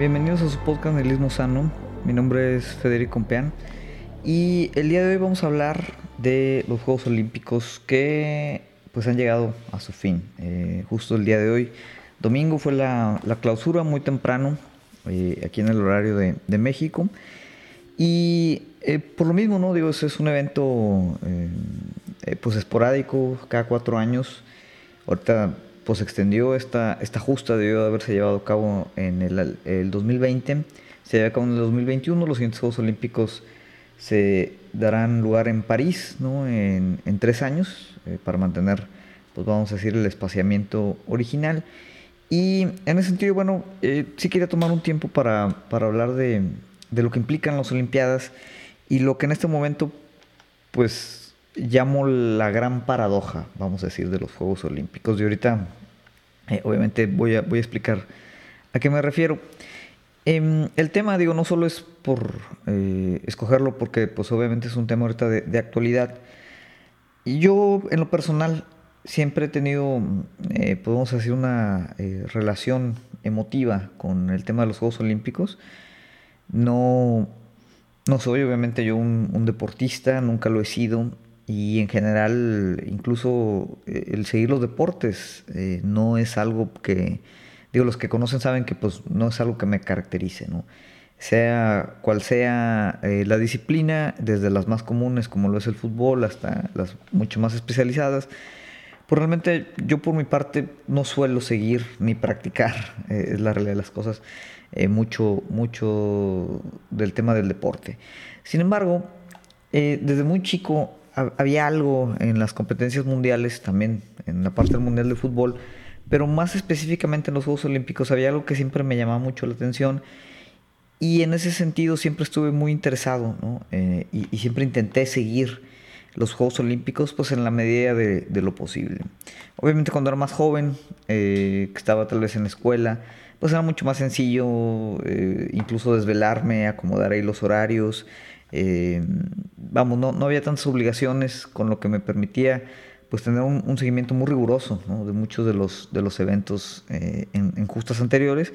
Bienvenidos a su podcast Nelismo Sano. Mi nombre es Federico Compeán y el día de hoy vamos a hablar de los Juegos Olímpicos que pues han llegado a su fin. Eh, justo el día de hoy, domingo fue la, clausura muy temprano eh, aquí en el horario de, México y eh, por lo mismo, ¿no? Digo, es un evento pues esporádico, cada cuatro años. Ahorita pues extendió esta, esta justa, debió de haberse llevado a cabo en el, 2020, se lleva a cabo en el 2021, los siguientes Juegos Olímpicos se darán lugar en París, ¿no? En, tres años, eh, para mantener, pues vamos a decir, el espaciamiento original. Y en ese sentido, bueno, eh, sí quería tomar un tiempo para, para hablar de, de, lo que implican las Olimpiadas y lo que en este momento, pues llamo la gran paradoja, vamos a decir, de los Juegos Olímpicos. Y ahorita, eh, obviamente, voy a, voy a explicar a qué me refiero. Em, el tema, digo, no solo es por eh, escogerlo, porque pues obviamente es un tema ahorita de, actualidad. Y yo, en lo personal, siempre he tenido, eh, podemos decir, una relación emotiva con el tema de los Juegos Olímpicos. No, no soy obviamente yo un deportista, nunca lo he sido y en general incluso eh, el seguir los deportes eh, no es algo que digo los que conocen saben que pues no es algo que me caracterice no sea cual sea eh, la disciplina desde las más comunes como lo es el fútbol hasta las mucho más especializadas pues realmente yo por mi parte no suelo seguir ni practicar es la realidad de las cosas mucho mucho del tema del deporte. Sin embargo desde muy chico había algo en las competencias mundiales, también en la parte del Mundial de Fútbol, pero más específicamente en los Juegos Olímpicos había algo que siempre me llamaba mucho la atención y en ese sentido siempre estuve muy interesado eh, y, siempre intenté seguir los Juegos Olímpicos pues en la medida de, lo posible. Obviamente cuando era más joven, eh, que estaba tal vez en la escuela, pues era mucho más sencillo eh, incluso desvelarme, acomodar ahí los horarios. Eh, vamos, no, no, había tantas obligaciones con lo que me permitía pues tener un, seguimiento muy riguroso de muchos de los, de los eventos eh, en, justas anteriores.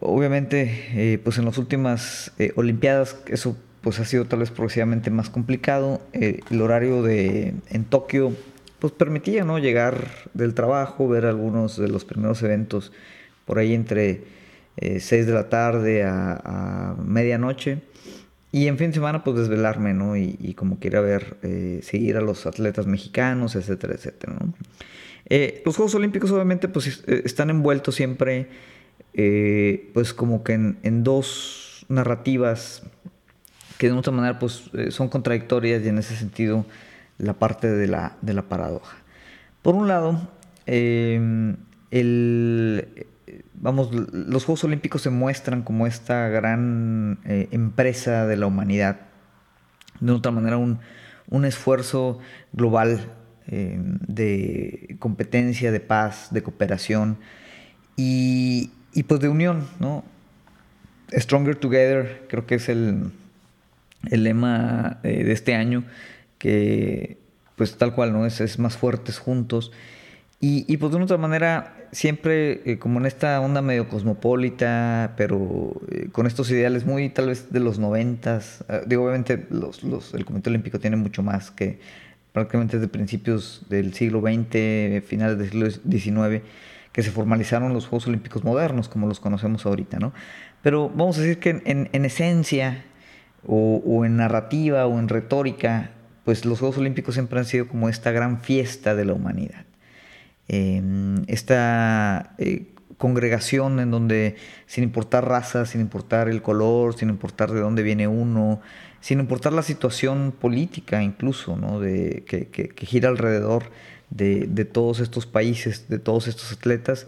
Obviamente, eh, pues en las últimas Olimpiadas eso pues ha sido tal vez progresivamente más complicado. el horario de en Tokio pues permitía no llegar del trabajo, ver algunos de los primeros eventos por ahí entre 6 de la tarde a, a medianoche. Y en fin de semana, pues desvelarme, ¿no? Y, como quiera ver, eh, seguir a los atletas mexicanos, etcétera, etcétera, ¿no? Eh, los Juegos Olímpicos, obviamente, pues eh, están envueltos siempre, pues como que en, dos narrativas que de otra manera, pues son contradictorias y en ese sentido la parte de la, de la paradoja. Por un lado, el vamos, los Juegos Olímpicos se muestran como esta gran eh, empresa de la humanidad. De otra manera, un, esfuerzo global eh, de competencia, de paz, de cooperación y, pues de unión, ¿no? Stronger Together, creo que es el, el lema eh, de este año, que pues tal cual, ¿no? Es, es más fuertes juntos. Y, y pues de otra manera, siempre eh, como en esta onda medio cosmopolita, pero eh, con estos ideales muy tal vez de los noventas. Ah, digo, obviamente los, los, el Comité Olímpico tiene mucho más que prácticamente desde principios del siglo XX, finales del siglo XIX, que se formalizaron los Juegos Olímpicos modernos, como los conocemos ahorita, ¿no? Pero vamos a decir que en, en esencia, o en narrativa, o en retórica, pues los Juegos Olímpicos siempre han sido como esta gran fiesta de la humanidad esta eh, congregación en donde sin importar raza, sin importar el color, sin importar de dónde viene uno, sin importar la situación política incluso, ¿no? de, que, gira alrededor de, todos estos países, de todos estos atletas,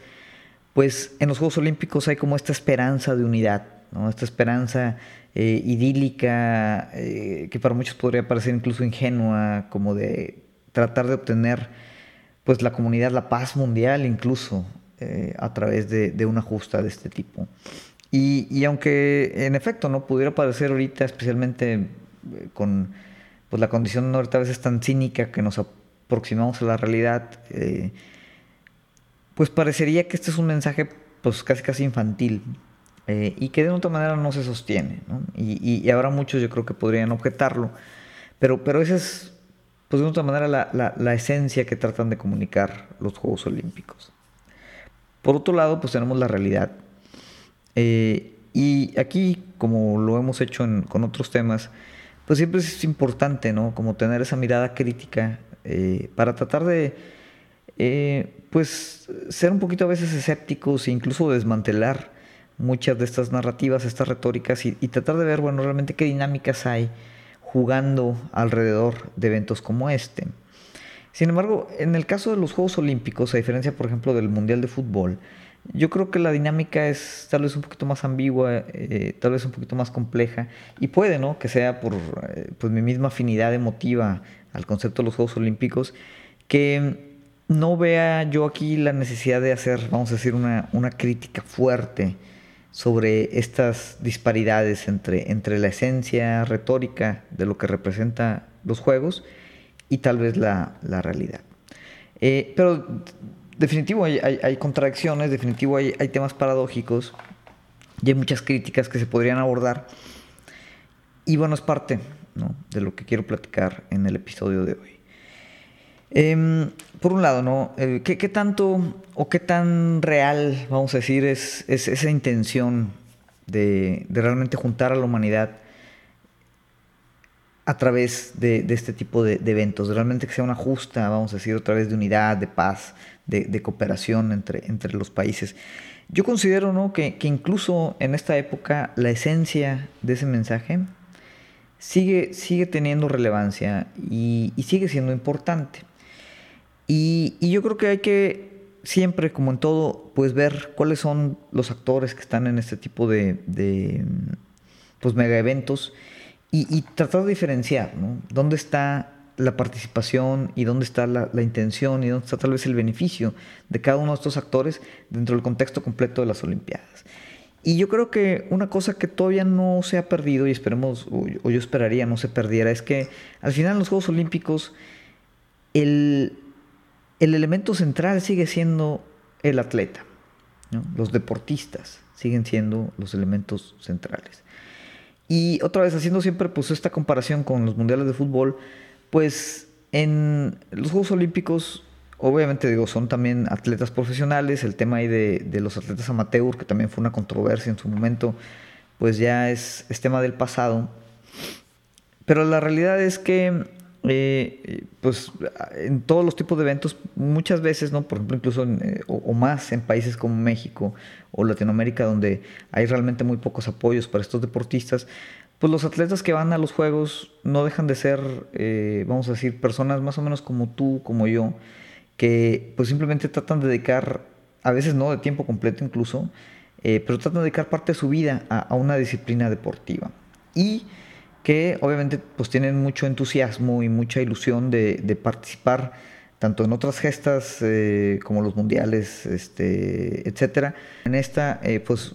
pues en los Juegos Olímpicos hay como esta esperanza de unidad, ¿no? esta esperanza eh, idílica eh, que para muchos podría parecer incluso ingenua, como de tratar de obtener pues la comunidad, la paz mundial incluso, eh, a través de, una justa de este tipo. Y, aunque en efecto no pudiera parecer ahorita, especialmente eh, con pues, la condición ahorita a veces tan cínica que nos aproximamos a la realidad, eh, pues parecería que este es un mensaje pues casi casi infantil, y que de otra manera no se sostiene. Y, y, habrá muchos yo creo que podrían objetarlo, pero, pero esa es pues de otra manera la, la, esencia que tratan de comunicar los Juegos Olímpicos. Por otro lado, pues tenemos la realidad. Eh, y aquí, como lo hemos hecho con otros temas, pues siempre es importante, ¿no? Como tener esa mirada crítica eh, para tratar de, eh, pues, ser un poquito a veces escépticos e incluso desmantelar muchas de estas narrativas, estas retóricas y, tratar de ver, bueno, realmente qué dinámicas hay jugando alrededor de eventos como este. Sin embargo, en el caso de los Juegos Olímpicos, a diferencia, por ejemplo, del Mundial de Fútbol, yo creo que la dinámica es tal vez un poquito más ambigua, eh, tal vez un poquito más compleja y puede, ¿no? Que sea por eh, pues, mi misma afinidad emotiva al concepto de los Juegos Olímpicos, que no vea yo aquí la necesidad de hacer, vamos a decir, una, una crítica fuerte sobre estas disparidades entre, entre la esencia retórica de lo que representa los juegos y tal vez la, la realidad. Eh, pero definitivo hay, hay, contradicciones, definitivo hay, hay, temas paradójicos y hay muchas críticas que se podrían abordar. Y bueno, es parte de lo que quiero platicar en el episodio de hoy. Em, por un lado, ¿no? Eh, ¿qué, ¿qué, tanto o qué tan real, vamos a decir, es, es esa intención de, de, realmente juntar a la humanidad a través de, de este tipo de, de, eventos? Realmente que sea una justa, vamos a decir, otra vez de unidad, de paz, de, cooperación entre, entre los países. Yo considero ¿no? que, incluso en esta época la esencia de ese mensaje sigue, sigue teniendo relevancia y, sigue siendo importante. Y, yo creo que hay que siempre, como en todo, pues ver cuáles son los actores que están en este tipo de, de pues, mega eventos y, y, tratar de diferenciar, ¿no? ¿Dónde está la participación y dónde está la, intención y dónde está tal vez el beneficio de cada uno de estos actores dentro del contexto completo de las Olimpiadas. Y yo creo que una cosa que todavía no se ha perdido y esperemos, o yo esperaría no se perdiera, es que al final en los Juegos Olímpicos el, elemento central sigue siendo el atleta. Los deportistas siguen siendo los elementos centrales. Y otra vez haciendo siempre pues esta comparación con los mundiales de fútbol, pues en los Juegos Olímpicos, obviamente digo, son también atletas profesionales, el tema ahí de, los atletas amateur, que también fue una controversia en su momento, pues ya es, tema del pasado. Pero la realidad es que, eh, pues en todos los tipos de eventos, muchas veces, ¿no? Por ejemplo, incluso eh, o, más en países como México o Latinoamérica, donde hay realmente muy pocos apoyos para estos deportistas, pues los atletas que van a los Juegos no dejan de ser, eh, vamos a decir, personas más o menos como tú, como yo, que pues simplemente tratan de dedicar, a veces no de tiempo completo incluso, eh, pero tratan de dedicar parte de su vida a, una disciplina deportiva. Y que obviamente pues tienen mucho entusiasmo y mucha ilusión de, participar tanto en otras gestas eh, como los mundiales, este, etcétera. En esta, pues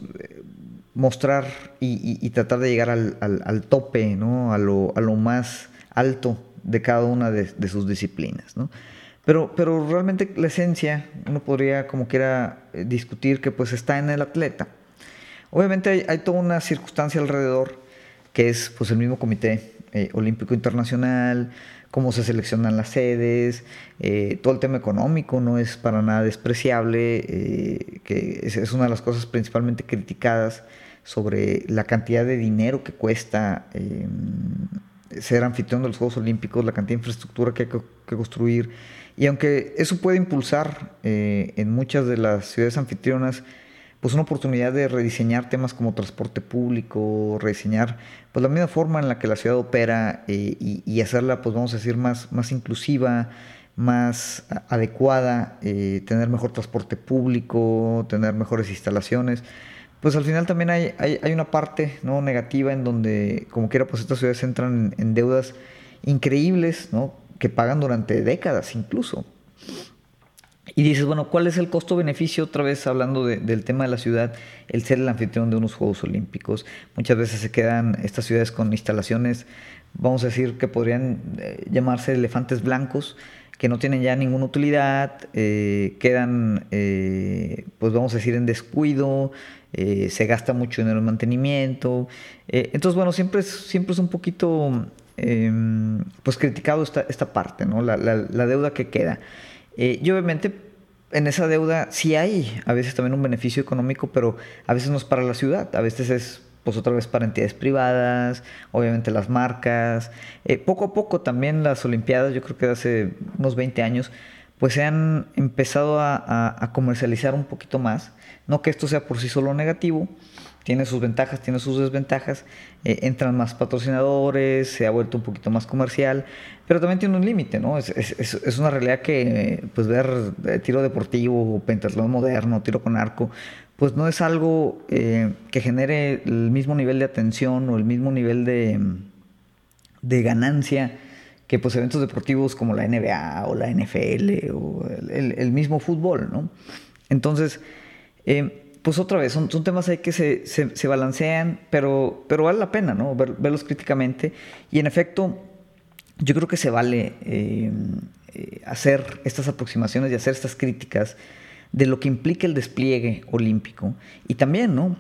mostrar y, tratar de llegar al, tope, ¿no? a, lo, a, lo, más alto de cada una de, sus disciplinas. ¿no? Pero, pero realmente la esencia, uno podría como quiera eh, discutir que pues está en el atleta. Obviamente hay, toda una circunstancia alrededor que es pues el mismo Comité eh, Olímpico Internacional, cómo se seleccionan las sedes, eh, todo el tema económico no es para nada despreciable, que es, es, una de las cosas principalmente criticadas sobre la cantidad de dinero que cuesta em, ser anfitrión de los Juegos Olímpicos, la cantidad de infraestructura que hay que, construir. Y aunque eso puede impulsar eh, en muchas de las ciudades anfitrionas, pues una oportunidad de rediseñar temas como transporte público, rediseñar pues la misma forma en la que la ciudad opera eh, y, hacerla, pues vamos a decir, más, más inclusiva, más adecuada, eh, tener mejor transporte público, tener mejores instalaciones pues al final también hay, hay, una parte ¿no? negativa en donde, como quiera, pues estas ciudades entran en, deudas increíbles, ¿no? Que pagan durante décadas incluso. Y dices, bueno, ¿cuál es el costo-beneficio? Otra vez hablando del tema de la ciudad, el ser el anfitrión de unos Juegos Olímpicos. Muchas veces se quedan estas ciudades con instalaciones, vamos a decir que podrían eh, llamarse elefantes blancos, que no tienen ya ninguna utilidad, eh, quedan, eh, pues vamos a decir, en descuido, eh, se gasta mucho dinero en mantenimiento. Entonces, bueno, siempre es, siempre es un poquito em, pues criticado esta, esta parte, ¿no? La, la, deuda que queda. Eh, y obviamente en esa deuda sí hay a veces también un beneficio económico, pero a veces no es para la ciudad, a veces es pues otra vez para entidades privadas, obviamente las marcas. poco a poco también las Olimpiadas, yo creo que hace unos 20 años, pues se han empezado a, comercializar un poquito más. No que esto sea por sí solo negativo, tiene sus ventajas, tiene sus desventajas, eh, entran más patrocinadores, se ha vuelto un poquito más comercial, pero también tiene un límite, ¿no? Es, es, una realidad que, pues, ver eh, tiro deportivo, pentatlón moderno, tiro con arco, pues no es algo eh, que genere el mismo nivel de atención o el mismo nivel de, de ganancia que pues eventos deportivos como la NBA o la NFL o el, mismo fútbol, ¿no? Entonces, eh, pues otra vez, son, temas ahí que se, se, balancean, pero, pero vale la pena, ¿no? verlos críticamente. Y en efecto, yo creo que se vale eh, eh, hacer estas aproximaciones y hacer estas críticas de lo que implica el despliegue olímpico. Y también, ¿no?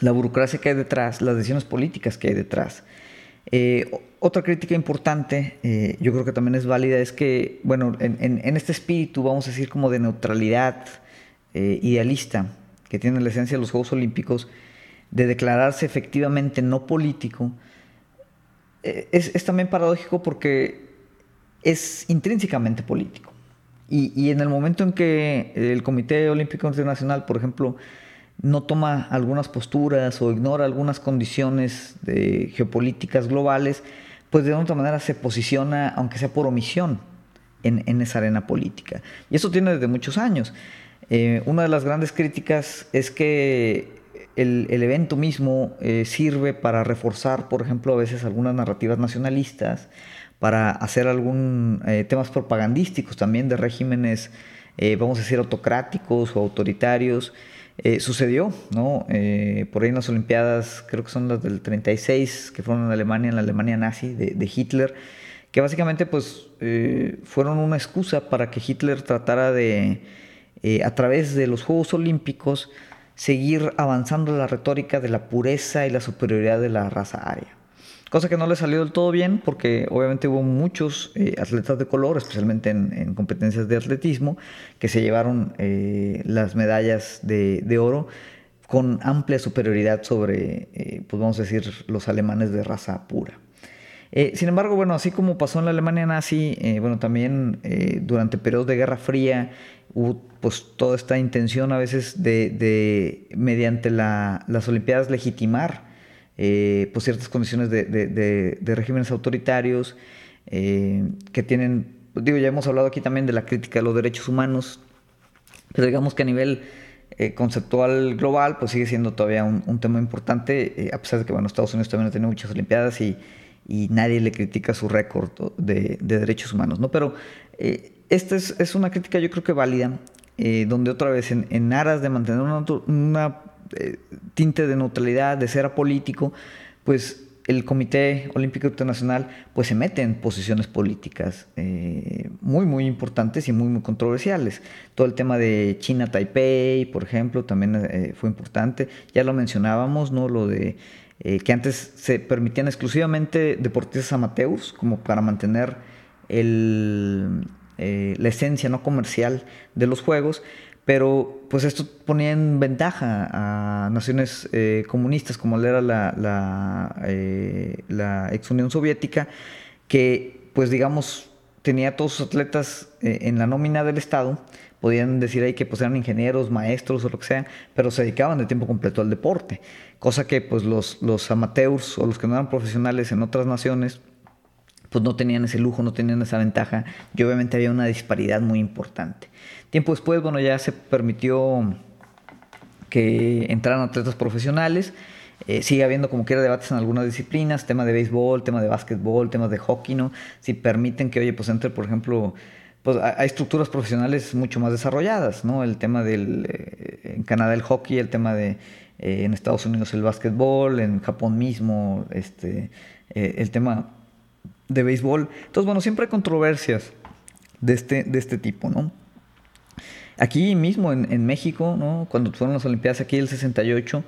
La burocracia que hay detrás, las decisiones políticas que hay detrás. Otra crítica importante, eh, yo creo que también es válida, es que, bueno, en, este espíritu, vamos a decir, como de neutralidad eh, idealista que tiene la esencia de los Juegos Olímpicos, de declararse efectivamente no político, es, también paradójico porque es intrínsecamente político. Y, y en el momento en que el Comité Olímpico Internacional, por ejemplo, no toma algunas posturas o ignora algunas condiciones de geopolíticas globales, pues de otra manera se posiciona, aunque sea por omisión, en, esa arena política. Y eso tiene desde muchos años. Eh, una de las grandes críticas es que el, evento mismo eh, sirve para reforzar, por ejemplo, a veces algunas narrativas nacionalistas, para hacer algún eh, temas propagandísticos también de regímenes, vamos a decir, autocráticos o autoritarios, eh, sucedió, ¿no? Eh, por ahí en las Olimpiadas, creo que son las del 36, que fueron en Alemania, en la Alemania nazi de, Hitler, que básicamente pues eh, fueron una excusa para que Hitler tratara de, a través de los Juegos Olímpicos, seguir avanzando la retórica de la pureza y la superioridad de la raza aria cosa que no le salió del todo bien porque obviamente hubo muchos eh, atletas de color, especialmente en, competencias de atletismo, que se llevaron eh, las medallas de, oro con amplia superioridad sobre, eh, pues vamos a decir, los alemanes de raza pura. sin embargo, bueno, así como pasó en la Alemania nazi, bueno, también durante periodos de Guerra Fría hubo pues toda esta intención a veces de, mediante las Olimpiadas legitimar eh, pues ciertas condiciones de, regímenes autoritarios eh, que tienen, digo, ya hemos hablado aquí también de la crítica de los derechos humanos, pero digamos que a nivel eh, conceptual global, pues sigue siendo todavía un, tema importante, a pesar de que, bueno, Estados Unidos también ha tenido muchas Olimpiadas y, nadie le critica su récord de, derechos humanos, ¿no? Pero esta es, una crítica yo creo que válida, donde otra vez en, aras de mantener una eh, tinte de neutralidad, de ser apolítico, pues el Comité Olímpico Internacional pues se mete en posiciones políticas eh, muy muy importantes y muy muy controversiales. Todo el tema de China Taipei, por ejemplo, también eh, fue importante. Ya lo mencionábamos, ¿no? Lo de que antes se permitían exclusivamente deportistas amateurs como para mantener el, la esencia no comercial de los juegos, pero pues esto ponía en ventaja a naciones eh, comunistas como era la, la, eh, la, ex Unión Soviética, que pues digamos tenía todos sus atletas eh, en la nómina del Estado, podían decir ahí que pues eran ingenieros, maestros o lo que sea, pero se dedicaban de tiempo completo al deporte, cosa que pues los, los amateurs o los que no eran profesionales en otras naciones pues no tenían ese lujo, no tenían esa ventaja y obviamente había una disparidad muy importante. Tiempo después, bueno, ya se permitió que entraran atletas profesionales. Eh, sigue habiendo como quiera debates en algunas disciplinas, tema de béisbol, tema de básquetbol, temas de hockey, ¿no? Si permiten que, oye, pues entre, por ejemplo, pues hay estructuras profesionales mucho más desarrolladas, ¿no? El tema del, eh, en Canadá el hockey, el tema de, eh, en Estados Unidos el básquetbol, en Japón mismo, este, el tema de béisbol. Entonces, bueno, siempre hay controversias de este, de este tipo, ¿no? aquí mismo en, México, ¿no? cuando fueron las Olimpiadas aquí del 68,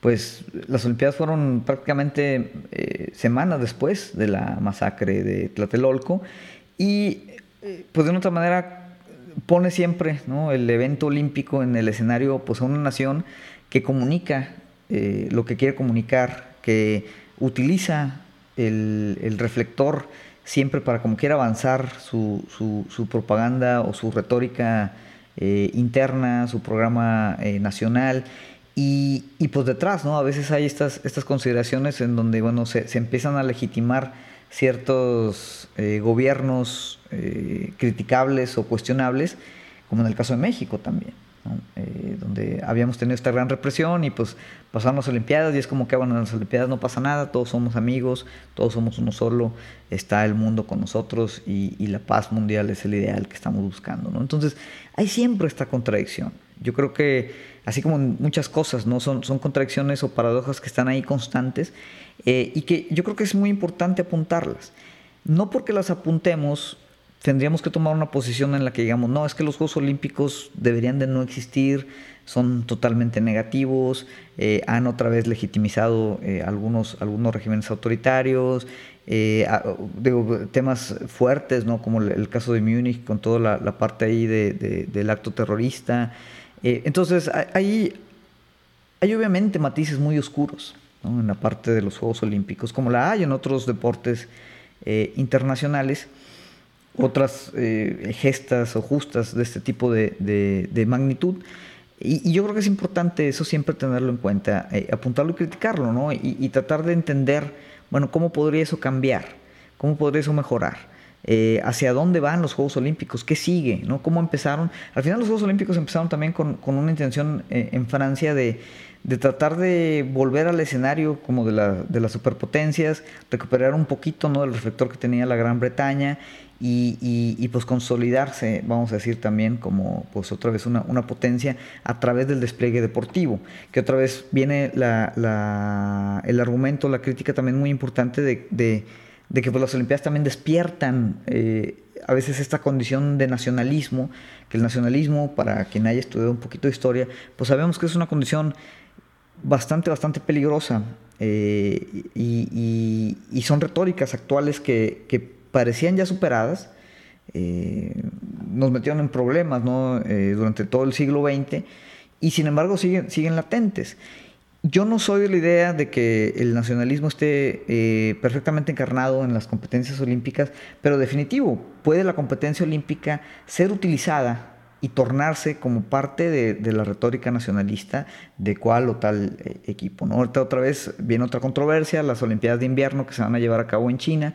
pues las Olimpiadas fueron prácticamente eh, semanas después de la masacre de Tlatelolco y eh, pues de otra manera pone siempre ¿no? el evento olímpico en el escenario pues a una nación que comunica eh, lo que quiere comunicar, que utiliza el, reflector siempre para como quiera avanzar su, su, propaganda o su retórica interna, su programa nacional y, y, pues detrás, ¿no? A veces hay estas, estas consideraciones en donde, bueno, se, se empiezan a legitimar ciertos eh, gobiernos eh, criticables o cuestionables, como en el caso de México también, eh, donde habíamos tenido esta gran represión y pues pasaron las Olimpiadas y es como que, bueno, en las Olimpiadas no pasa nada, todos somos amigos, todos somos uno solo, está el mundo con nosotros y, la paz mundial es el ideal que estamos buscando, ¿no? Entonces, hay siempre esta contradicción. Yo creo que así como muchas cosas, ¿no? Son, son contradicciones o paradojas que están ahí constantes eh, y que yo creo que es muy importante apuntarlas. No porque las apuntemos tendríamos que tomar una posición en la que digamos, no, es que los Juegos Olímpicos deberían de no existir, son totalmente negativos, eh, han otra vez legitimizado eh, algunos, algunos regímenes autoritarios, temas fuertes, ¿no? como el, caso de Múnich con toda la, parte ahí del acto terrorista. Eh, entonces, hay, hay obviamente matices muy oscuros en la parte de los Juegos Olímpicos, como la hay en otros deportes eh, internacionales, otras eh, gestas o justas de este tipo de, magnitud. Y, yo creo que es importante eso siempre tenerlo en cuenta, apuntarlo y criticarlo, ¿no? Y, y, tratar de entender, bueno, cómo podría eso cambiar, cómo podría eso mejorar. Eh, hacia dónde van los Juegos Olímpicos, qué sigue, ¿no? cómo empezaron. Al final los Juegos Olímpicos empezaron también con, una intención eh, en Francia de, tratar de volver al escenario como de, las superpotencias, recuperar un poquito ¿no? del reflector que tenía la Gran Bretaña y, pues consolidarse, vamos a decir también como pues otra vez una, potencia a través del despliegue deportivo, que otra vez viene el argumento, la crítica también muy importante de de que pues, las Olimpiadas también despiertan eh, a veces esta condición de nacionalismo, que el nacionalismo, para quien haya estudiado un poquito de historia, pues sabemos que es una condición bastante, bastante peligrosa eh, y, son retóricas actuales que, parecían ya superadas, eh, nos metieron en problemas ¿no? durante todo el siglo XX y sin embargo siguen, siguen latentes yo no soy de la idea de que el nacionalismo esté eh, perfectamente encarnado en las competencias olímpicas, pero definitivo, puede la competencia olímpica ser utilizada y tornarse como parte de, la retórica nacionalista de cual o tal eh, equipo. ¿no? Ahorita otra vez viene otra controversia, las Olimpiadas de invierno que se van a llevar a cabo en China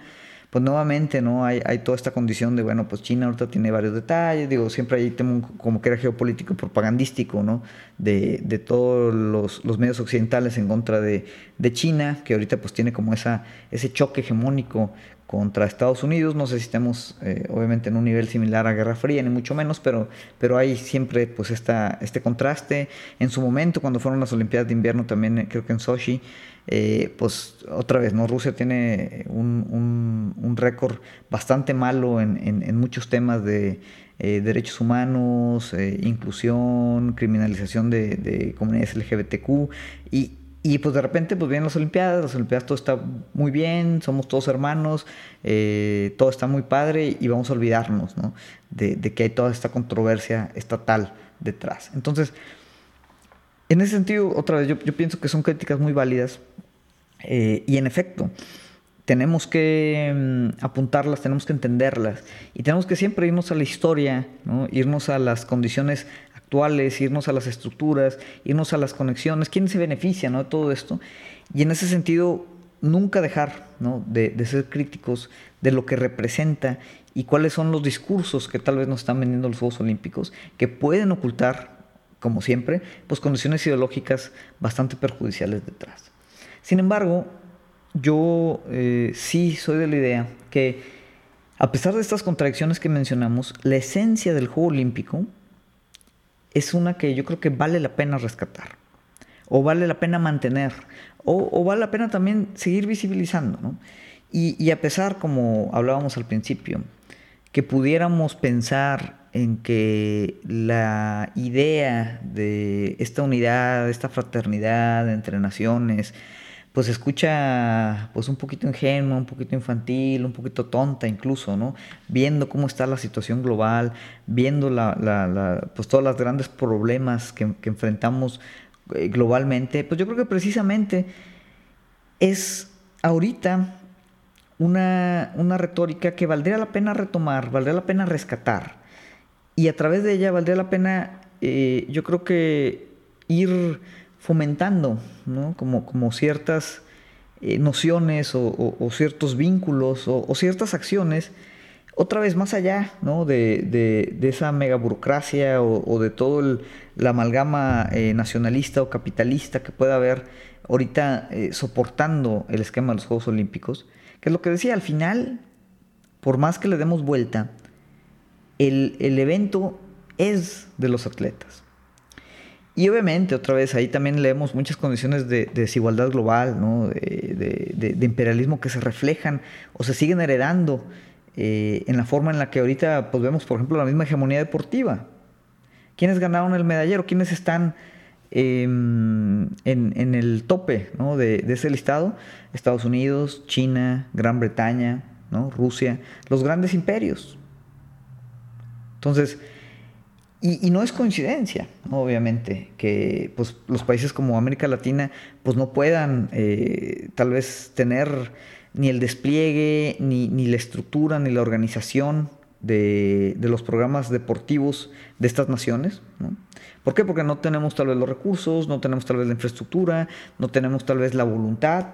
pues nuevamente, ¿no? Hay, hay toda esta condición de, bueno, pues China ahorita tiene varios detalles, digo, siempre hay tema como que era geopolítico propagandístico, ¿no? De, de todos los, los, medios occidentales en contra de, de, China, que ahorita pues tiene como esa, ese choque hegemónico contra Estados Unidos. No sé si estamos eh, obviamente en un nivel similar a Guerra Fría, ni mucho menos, pero, pero hay siempre pues esta, este contraste. En su momento, cuando fueron las Olimpiadas de Invierno, también eh, creo que en Sochi, eh, pues otra vez, ¿no? Rusia tiene un, un, récord bastante malo en, en, muchos temas de derechos humanos, inclusión, criminalización de, de comunidades LGBTQ y, y pues de repente pues vienen las Olimpiadas, las Olimpiadas todo está muy bien, somos todos hermanos, eh, todo está muy padre y vamos a olvidarnos ¿no? de, que hay toda esta controversia estatal detrás. Entonces, en ese sentido, otra vez, yo, pienso que son críticas muy válidas eh, y en efecto, tenemos que mm, apuntarlas, tenemos que entenderlas y tenemos que siempre irnos a la historia, ¿no? irnos a las condiciones irnos a las estructuras, irnos a las conexiones, quién se beneficia ¿no? de todo esto. Y en ese sentido, nunca dejar ¿no? de, ser críticos de lo que representa y cuáles son los discursos que tal vez nos están vendiendo los Juegos Olímpicos, que pueden ocultar, como siempre, pues condiciones ideológicas bastante perjudiciales detrás. Sin embargo, yo eh, sí soy de la idea que, a pesar de estas contradicciones que mencionamos, la esencia del Juego Olímpico es una que yo creo que vale la pena rescatar, o vale la pena mantener, o, vale la pena también seguir visibilizando. ¿no? Y, a pesar, como hablábamos al principio, que pudiéramos pensar en que la idea de esta unidad, esta fraternidad entre naciones, pues escucha pues un poquito ingenua, un poquito infantil, un poquito tonta incluso, ¿no? Viendo cómo está la situación global, viendo la, pues todos los grandes problemas que, enfrentamos eh, globalmente, pues yo creo que precisamente es ahorita una, una retórica que valdría la pena retomar, valdría la pena rescatar. Y a través de ella valdría la pena, eh, yo creo que ir fomentando ¿no? como, como ciertas eh, nociones o, ciertos vínculos o, ciertas acciones, otra vez más allá ¿no? de, de, esa mega burocracia o, de todo la amalgama eh, nacionalista o capitalista que pueda haber ahorita eh, soportando el esquema de los Juegos Olímpicos, que es lo que decía, al final, por más que le demos vuelta, el, el evento es de los atletas. Y obviamente, otra vez, ahí también leemos muchas condiciones de, desigualdad global, ¿no? de, imperialismo que se reflejan o se siguen heredando eh, en la forma en la que ahorita pues, vemos, por ejemplo, la misma hegemonía deportiva. ¿Quiénes ganaron el medallero? ¿Quiénes están em, en, el tope de, ese listado? Estados Unidos, China, Gran Bretaña, ¿no? Rusia, los grandes imperios. Entonces, y, no es coincidencia, obviamente, que pues, los países como América Latina pues, no puedan eh, tal vez tener ni el despliegue, ni, la estructura, ni la organización de, los programas deportivos de estas naciones. ¿Por qué? Porque no tenemos tal vez los recursos, no tenemos tal vez la infraestructura, no tenemos tal vez la voluntad.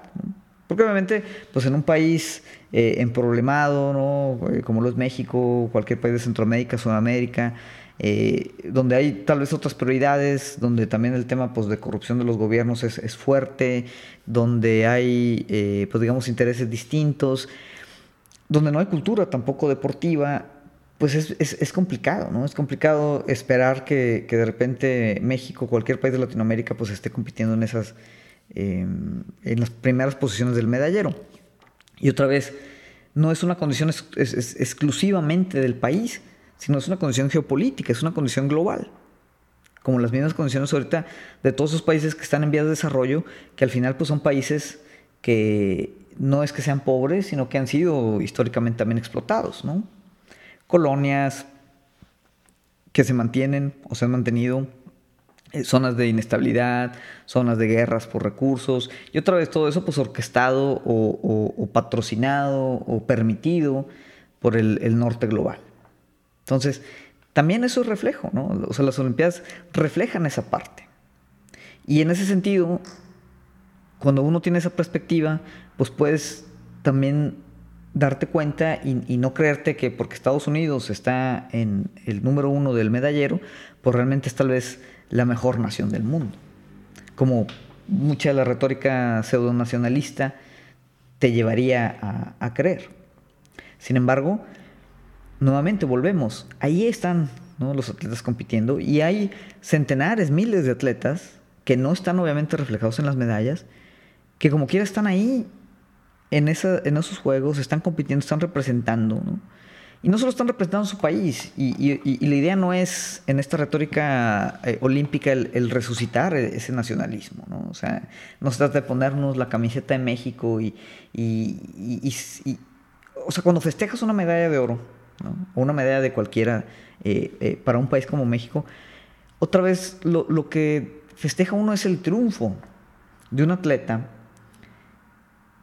Porque obviamente, pues en un país eh, emproblemado, ¿no? Eh, como lo es México, cualquier país de Centroamérica, Sudamérica, eh, donde hay tal vez otras prioridades, donde también el tema pues, de corrupción de los gobiernos es, fuerte, donde hay, eh, pues digamos, intereses distintos, donde no hay cultura tampoco deportiva, pues es, complicado, ¿no? Es complicado esperar que, de repente México, cualquier país de Latinoamérica, pues esté compitiendo en esas, em, en las primeras posiciones del medallero. Y otra vez, no es una condición exclusivamente del país, sino es una condición geopolítica, es una condición global. Como las mismas condiciones ahorita de todos esos países que están en vías de desarrollo, que al final pues son países que no es que sean pobres, sino que han sido históricamente también explotados, ¿no? Colonias que se mantienen o se han mantenido, eh, zonas de inestabilidad, zonas de guerras por recursos, y otra vez todo eso pues orquestado o, patrocinado o permitido por el norte global. Entonces, también eso es reflejo, ¿no? O sea, las Olimpiadas reflejan esa parte. Y en ese sentido, cuando uno tiene esa perspectiva, pues puedes también darte cuenta y, no creerte que porque Estados Unidos está en el número uno del medallero, pues realmente es tal vez la mejor nación del mundo. Como mucha de la retórica pseudonacionalista te llevaría a, a creer. Sin embargo, nuevamente volvemos, ahí están los atletas compitiendo y hay centenares, miles de atletas que no están obviamente reflejados en las medallas, que como quiera están ahí en, esos juegos, están compitiendo, están representando, Y no solo están representando su país, y, la idea no es en esta retórica eh, olímpica el, resucitar ese nacionalismo, ¿no? O sea, no se trata de ponernos la camiseta de México y, o sea, cuando festejas una medalla de oro, una medalla de cualquiera eh, eh, para un país como México, otra vez lo, lo, que festeja uno es el triunfo de un atleta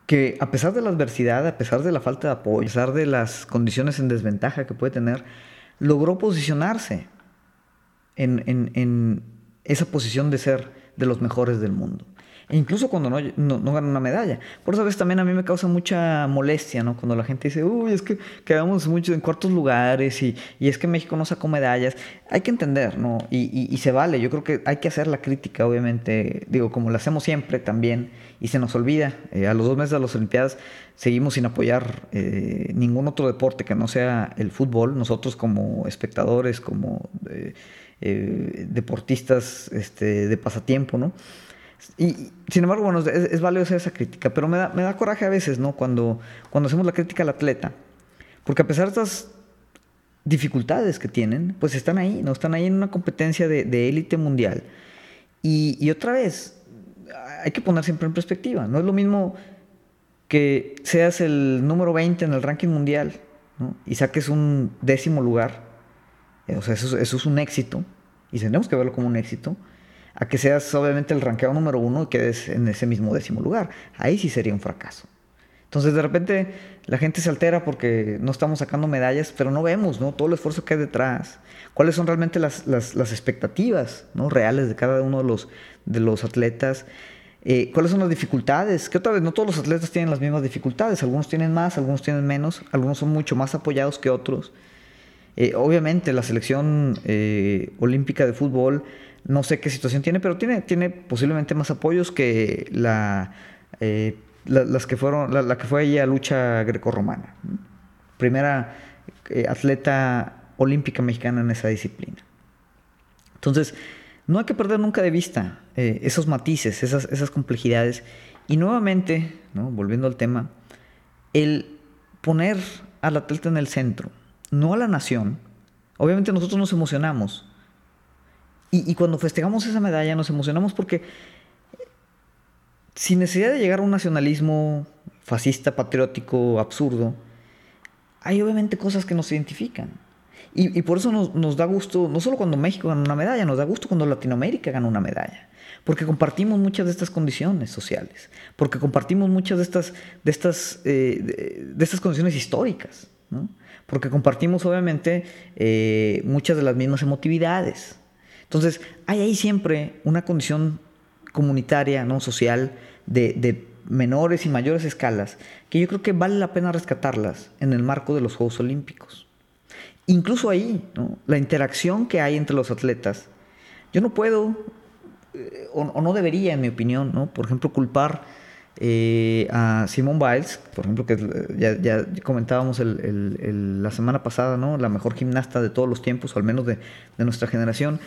que a pesar de la adversidad, a pesar de la falta de apoyo, a pesar de las condiciones en desventaja que puede tener, logró posicionarse en, en esa posición de ser de los mejores del mundo incluso cuando no, no, ganan una medalla. Por eso a veces también a mí me causa mucha molestia, ¿no? Cuando la gente dice, uy, es que quedamos mucho en cuartos lugares y, es que México no sacó medallas. Hay que entender, ¿no? Y, se vale. Yo creo que hay que hacer la crítica, obviamente, digo, como lo hacemos siempre también, y se nos olvida. Eh, a los dos meses de las Olimpiadas seguimos sin apoyar eh, ningún otro deporte que no sea el fútbol. Nosotros como espectadores, como eh, deportistas este, de pasatiempo, ¿no? Y sin embargo, bueno, es, es hacer esa crítica, pero me da, me da coraje a veces, ¿no? Cuando, cuando hacemos la crítica al atleta. Porque a pesar de estas dificultades que tienen, pues están ahí, ¿no? Están ahí en una competencia de élite mundial. Y, y, otra vez, hay que poner siempre en perspectiva. No es lo mismo que seas el número 20 en el ranking mundial ¿no? y saques un décimo lugar. O sea, eso, eso, es un éxito. Y tenemos que verlo como un éxito. A que seas obviamente el ranqueado número uno y quedes en ese mismo décimo lugar. Ahí sí sería un fracaso. Entonces de repente la gente se altera porque no estamos sacando medallas, pero no vemos ¿no? todo el esfuerzo que hay detrás. ¿Cuáles son realmente las, las, las expectativas ¿no? reales de cada uno de los, de los atletas? Eh, ¿Cuáles son las dificultades? Que otra vez, no todos los atletas tienen las mismas dificultades. Algunos tienen más, algunos tienen menos, algunos son mucho más apoyados que otros. Eh, obviamente la selección eh, olímpica de fútbol, no sé qué situación tiene, pero tiene, tiene posiblemente más apoyos que la la, las que fueron, la, que fue ella lucha grecorromana. Primera eh, atleta olímpica mexicana en esa disciplina. Entonces, no hay que perder nunca de vista eh, esos matices, esas, esas, complejidades. Y nuevamente, volviendo al tema, el poner al atleta en el centro, no a la nación. Obviamente nosotros nos emocionamos. Y, y cuando festejamos esa medalla nos emocionamos porque sin necesidad de llegar a un nacionalismo fascista, patriótico, absurdo, hay obviamente cosas que nos identifican. Y, por eso nos, da gusto, no solo cuando México gana una medalla, nos da gusto cuando Latinoamérica gana una medalla. Porque compartimos muchas de estas condiciones sociales, porque compartimos muchas de estas, de estas, eh, de, estas condiciones históricas, porque compartimos obviamente eh, muchas de las mismas emotividades. Entonces, hay ahí siempre una condición comunitaria, ¿no? social, de, menores y mayores escalas, que yo creo que vale la pena rescatarlas en el marco de los Juegos Olímpicos. Incluso ahí, la interacción que hay entre los atletas, yo no puedo, eh, o, no debería, en mi opinión, ¿no? por ejemplo, culpar eh, a Simone Biles, por ejemplo, que ya, comentábamos la semana pasada, ¿no? la mejor gimnasta de todos los tiempos, o al menos de nuestra generación,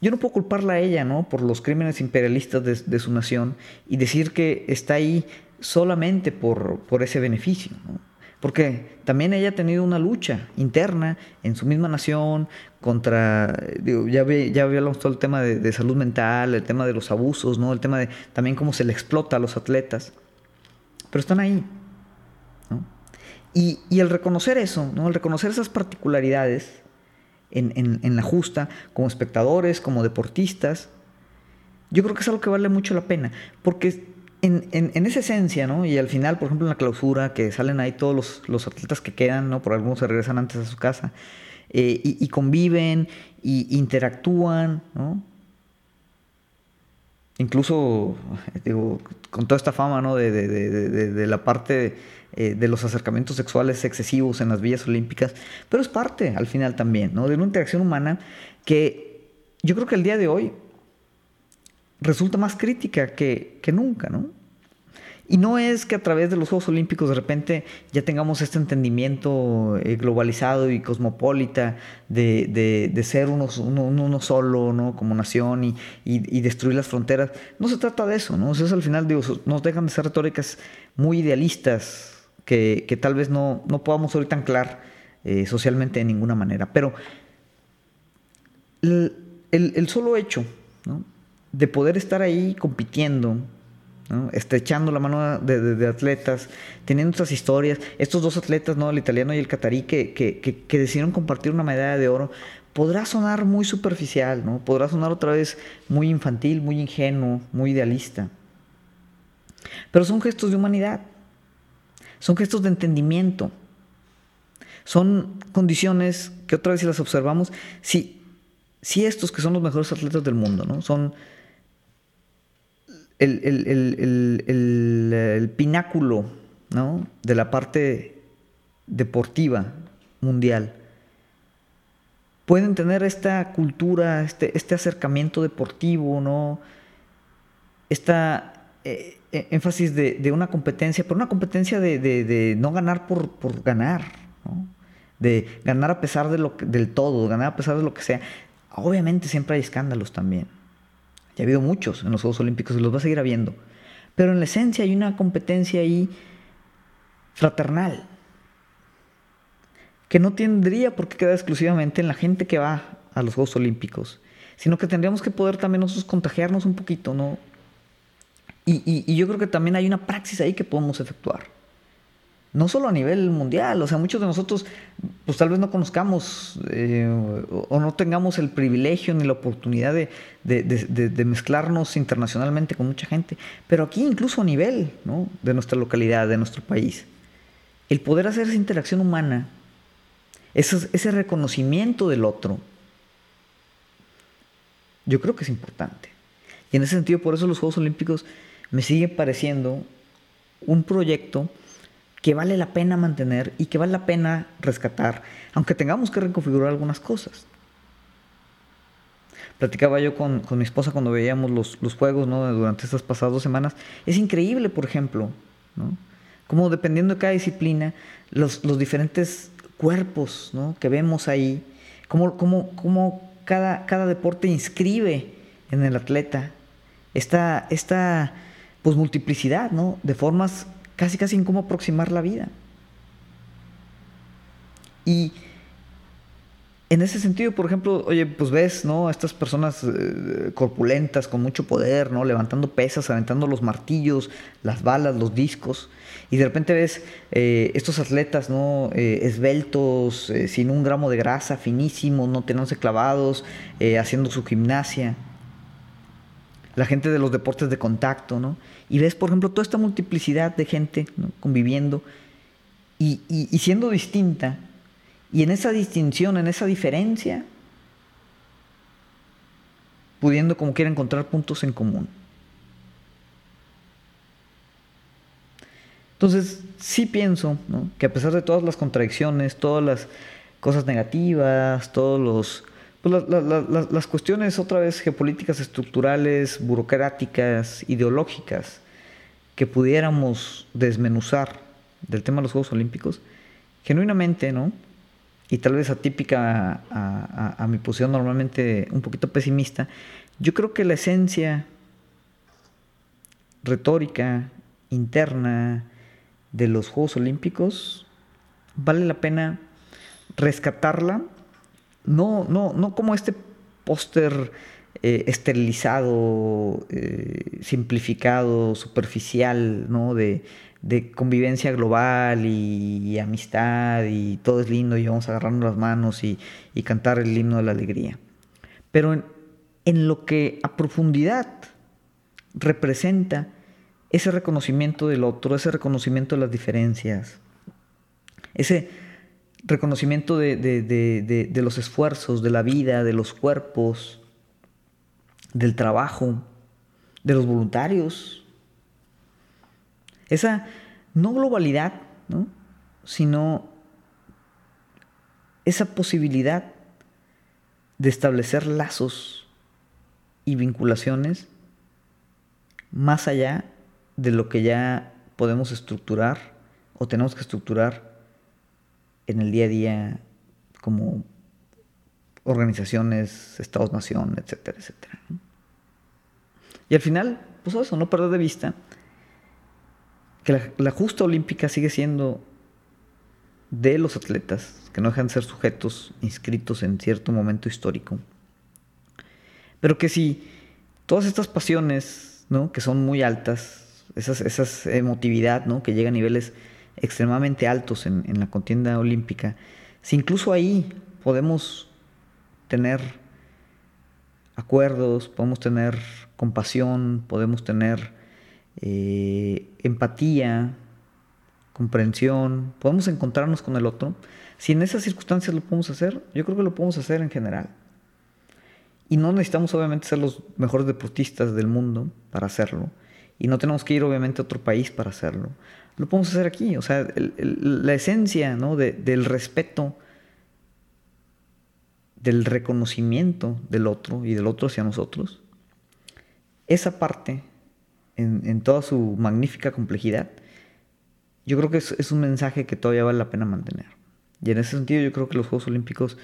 yo no puedo culparla a ella, ¿no? Por los crímenes imperialistas de, su nación y decir que está ahí solamente por, por ese beneficio. Porque también ella ha tenido una lucha interna en su misma nación contra, ya, ya hablamos todo el tema de, salud mental, el tema de los abusos, ¿no? El tema de también cómo se le explota a los atletas. Pero están ahí. Y, y el reconocer eso, ¿no? El reconocer esas particularidades en, la justa, como espectadores, como deportistas. Yo creo que es algo que vale mucho la pena, porque en, esa esencia, ¿no? Y al final, por ejemplo, en la clausura, que salen ahí todos los, atletas que quedan, ¿no? Por algunos se regresan antes a su casa, eh, y, conviven, y interactúan, ¿no? Incluso, digo, con toda esta fama, ¿no? De, de la parte eh, de los acercamientos sexuales excesivos en las villas olímpicas, pero es parte al final también, ¿no? De una interacción humana que yo creo que el día de hoy resulta más crítica que, que nunca, ¿no? Y no es que a través de los Juegos Olímpicos de repente ya tengamos este entendimiento eh, globalizado y cosmopolita de, de, ser uno, uno, solo, ¿no? Como nación y, y, destruir las fronteras. No se trata de eso, ¿no? O al final, digo, nos dejan de ser retóricas muy idealistas, que, tal vez no, podamos ahorita anclar eh, socialmente de ninguna manera. Pero el, solo hecho de poder estar ahí compitiendo, estrechando la mano de, atletas, teniendo estas historias, estos dos atletas, ¿no? el italiano y el catarí, que, que, decidieron compartir una medalla de oro, podrá sonar muy superficial, ¿no? podrá sonar otra vez muy infantil, muy ingenuo, muy idealista. Pero son gestos de humanidad. Son gestos de entendimiento. Son condiciones que otra vez si las observamos, si, si estos que son los mejores atletas del mundo, ¿no? Son el, el, pináculo ¿no? de la parte deportiva mundial. Pueden tener esta cultura, este, este acercamiento deportivo, ¿no? Esta eh, eh, énfasis de, una competencia, pero una competencia de, no ganar por, ganar, de ganar a pesar de lo del todo, ganar a pesar de lo que sea. Obviamente siempre hay escándalos también. Ya ha habido muchos en los Juegos Olímpicos y los va a seguir habiendo. Pero en la esencia hay una competencia ahí fraternal que no tendría por qué quedar exclusivamente en la gente que va a los Juegos Olímpicos, sino que tendríamos que poder también nosotros contagiarnos un poquito, ¿no? Y, yo creo que también hay una praxis ahí que podemos efectuar. No solo a nivel mundial, o sea, muchos de nosotros, pues tal vez no conozcamos eh, o no tengamos el privilegio ni la oportunidad de, de, mezclarnos internacionalmente con mucha gente, pero aquí incluso a nivel ¿no? de nuestra localidad, de nuestro país, el poder hacer esa interacción humana, ese, ese reconocimiento del otro, yo creo que es importante. Y en ese sentido, por eso los Juegos Olímpicos me sigue pareciendo un proyecto que vale la pena mantener y que vale la pena rescatar, aunque tengamos que reconfigurar algunas cosas. Platicaba yo con, mi esposa cuando veíamos los, juegos durante estas pasadas dos semanas. Es increíble, por ejemplo, ¿no? como dependiendo de cada disciplina, los, diferentes cuerpos que vemos ahí, cómo, cómo cada, cada deporte inscribe en el atleta esta, esta pues, multiplicidad ¿no? de formas casi casi en cómo aproximar la vida. Y en ese sentido, por ejemplo, oye, pues ves, ¿no? A estas personas eh, corpulentas, con mucho poder, ¿no? Levantando pesas, aventando los martillos, las balas, los discos. Y de repente ves eh, estos atletas, ¿no? Eh, esbeltos, sin un gramo de grasa, finísimos, no teniéndose clavados, haciendo su gimnasia la gente de los deportes de contacto, ¿no? Y ves, por ejemplo, toda esta multiplicidad de gente conviviendo y, siendo distinta, y en esa distinción, en esa diferencia, pudiendo como quiera encontrar puntos en común. Entonces, sí pienso que a pesar de todas las contradicciones, todas las cosas negativas, todos los pues las cuestiones otra vez geopolíticas estructurales, burocráticas, ideológicas que pudiéramos desmenuzar del tema de los Juegos Olímpicos, genuinamente, ¿no? Y tal vez atípica a, a mi posición normalmente un poquito pesimista, yo creo que la esencia retórica interna de los Juegos Olímpicos vale la pena rescatarla no, no, no como este póster eh, esterilizado, eh, simplificado, superficial, ¿no? De, convivencia global y, amistad y todo es lindo y vamos a agarrarnos las manos y, cantar el himno de la alegría. Pero en, en, lo que a profundidad representa ese reconocimiento del otro, ese reconocimiento de las diferencias, ese reconocimiento de, los esfuerzos, de la vida, de los cuerpos, del trabajo, de los voluntarios. Esa no globalidad, sino esa posibilidad de establecer lazos y vinculaciones más allá de lo que ya podemos estructurar o tenemos que estructurar en el día a día como organizaciones, estados-nación, etcétera, etcétera. Y al final, pues eso, no perder de vista que la, justa olímpica sigue siendo de los atletas, que no dejan de ser sujetos inscritos en cierto momento histórico. Pero que si todas estas pasiones, ¿no? que son muy altas, esas, esas emotividad, ¿no? que llega a niveles extremadamente altos en, la contienda olímpica, si incluso ahí podemos tener acuerdos, podemos tener compasión, podemos tener eh, empatía, comprensión, podemos encontrarnos con el otro. Si en esas circunstancias lo podemos hacer, yo creo que lo podemos hacer en general. Y no necesitamos obviamente ser los mejores deportistas del mundo para hacerlo. Y no tenemos que ir obviamente a otro país para hacerlo lo podemos hacer aquí. O sea, la esencia ¿no? del respeto, del reconocimiento del otro y del otro hacia nosotros, esa parte, en, toda su magnífica complejidad, yo creo que es, es, un mensaje que todavía vale la pena mantener. Y en ese sentido yo creo que los Juegos Olímpicos,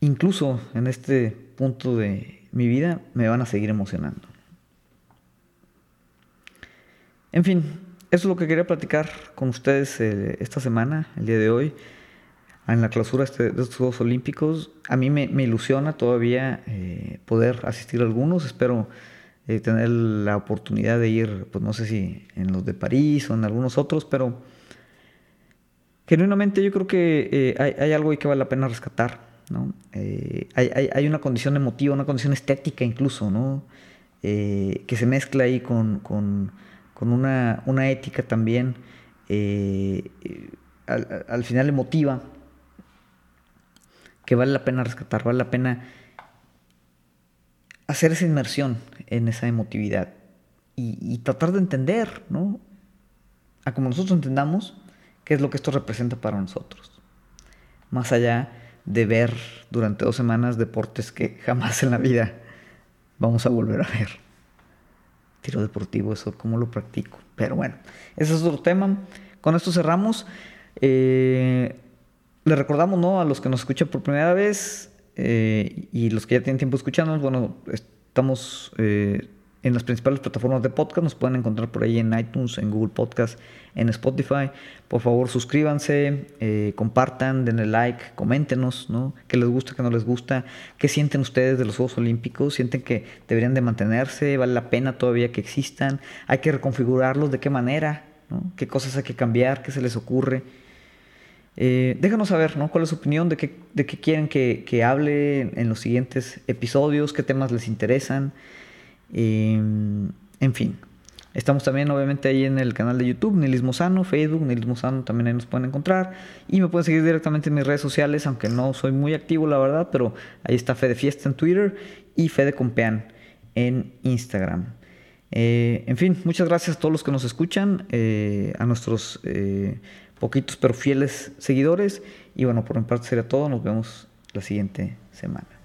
incluso en este punto de mi vida, me van a seguir emocionando. En fin, eso es lo que quería platicar con ustedes eh, esta semana, el día de hoy. en la clausura este, de estos Juegos Olímpicos. A mí me, ilusiona todavía eh, poder asistir a algunos. Espero eh, tener la oportunidad de ir, pues no sé si en los de París o en algunos otros, pero genuinamente yo creo que hay, algo ahí que vale la pena rescatar. ¿no? Hay, una condición emotiva, una condición estética incluso, ¿no? que se mezcla ahí con, una, una, ética también. Al, al, final emotiva que vale la pena rescatar, vale la pena hacer esa inmersión en esa emotividad y, tratar de entender, ¿no? A como nosotros entendamos, qué es lo que esto representa para nosotros. Más allá de ver durante dos semanas deportes que jamás en la vida vamos a volver a ver. Tiro deportivo, eso, cómo lo practico. Pero bueno, ese es otro tema. Con esto cerramos. Eh, le recordamos ¿no? a los que nos escuchan por primera vez eh, y los que ya tienen tiempo escuchándonos, bueno, estamos eh, en las principales plataformas de podcast, nos pueden encontrar por ahí en iTunes, en Google Podcast, en Spotify. Por favor, suscríbanse, eh, compartan, denle like, coméntenos, ¿no? ¿Qué les gusta, qué no les gusta? ¿Qué sienten ustedes de los Juegos Olímpicos? ¿Sienten que deberían de mantenerse? ¿Vale la pena todavía que existan? ¿Hay que reconfigurarlos? ¿De qué manera? ¿Qué cosas hay que cambiar? ¿Qué se les ocurre? Eh, déjanos saber ¿no? cuál es su opinión, de qué, de qué quieren que, que, hable en los siguientes episodios, qué temas les interesan. En fin, estamos también obviamente ahí en el canal de YouTube, Nilismo Sano, Facebook, Nilismo Sano, también ahí nos pueden encontrar. Y me pueden seguir directamente en mis redes sociales, aunque no soy muy activo, la verdad, pero ahí está Fede Fiesta en Twitter y Fede Compean en Instagram. Eh, en fin, muchas gracias a todos los que nos escuchan, eh, a nuestros poquitos pero fieles seguidores. Y bueno, por mi parte sería todo. Nos vemos la siguiente semana.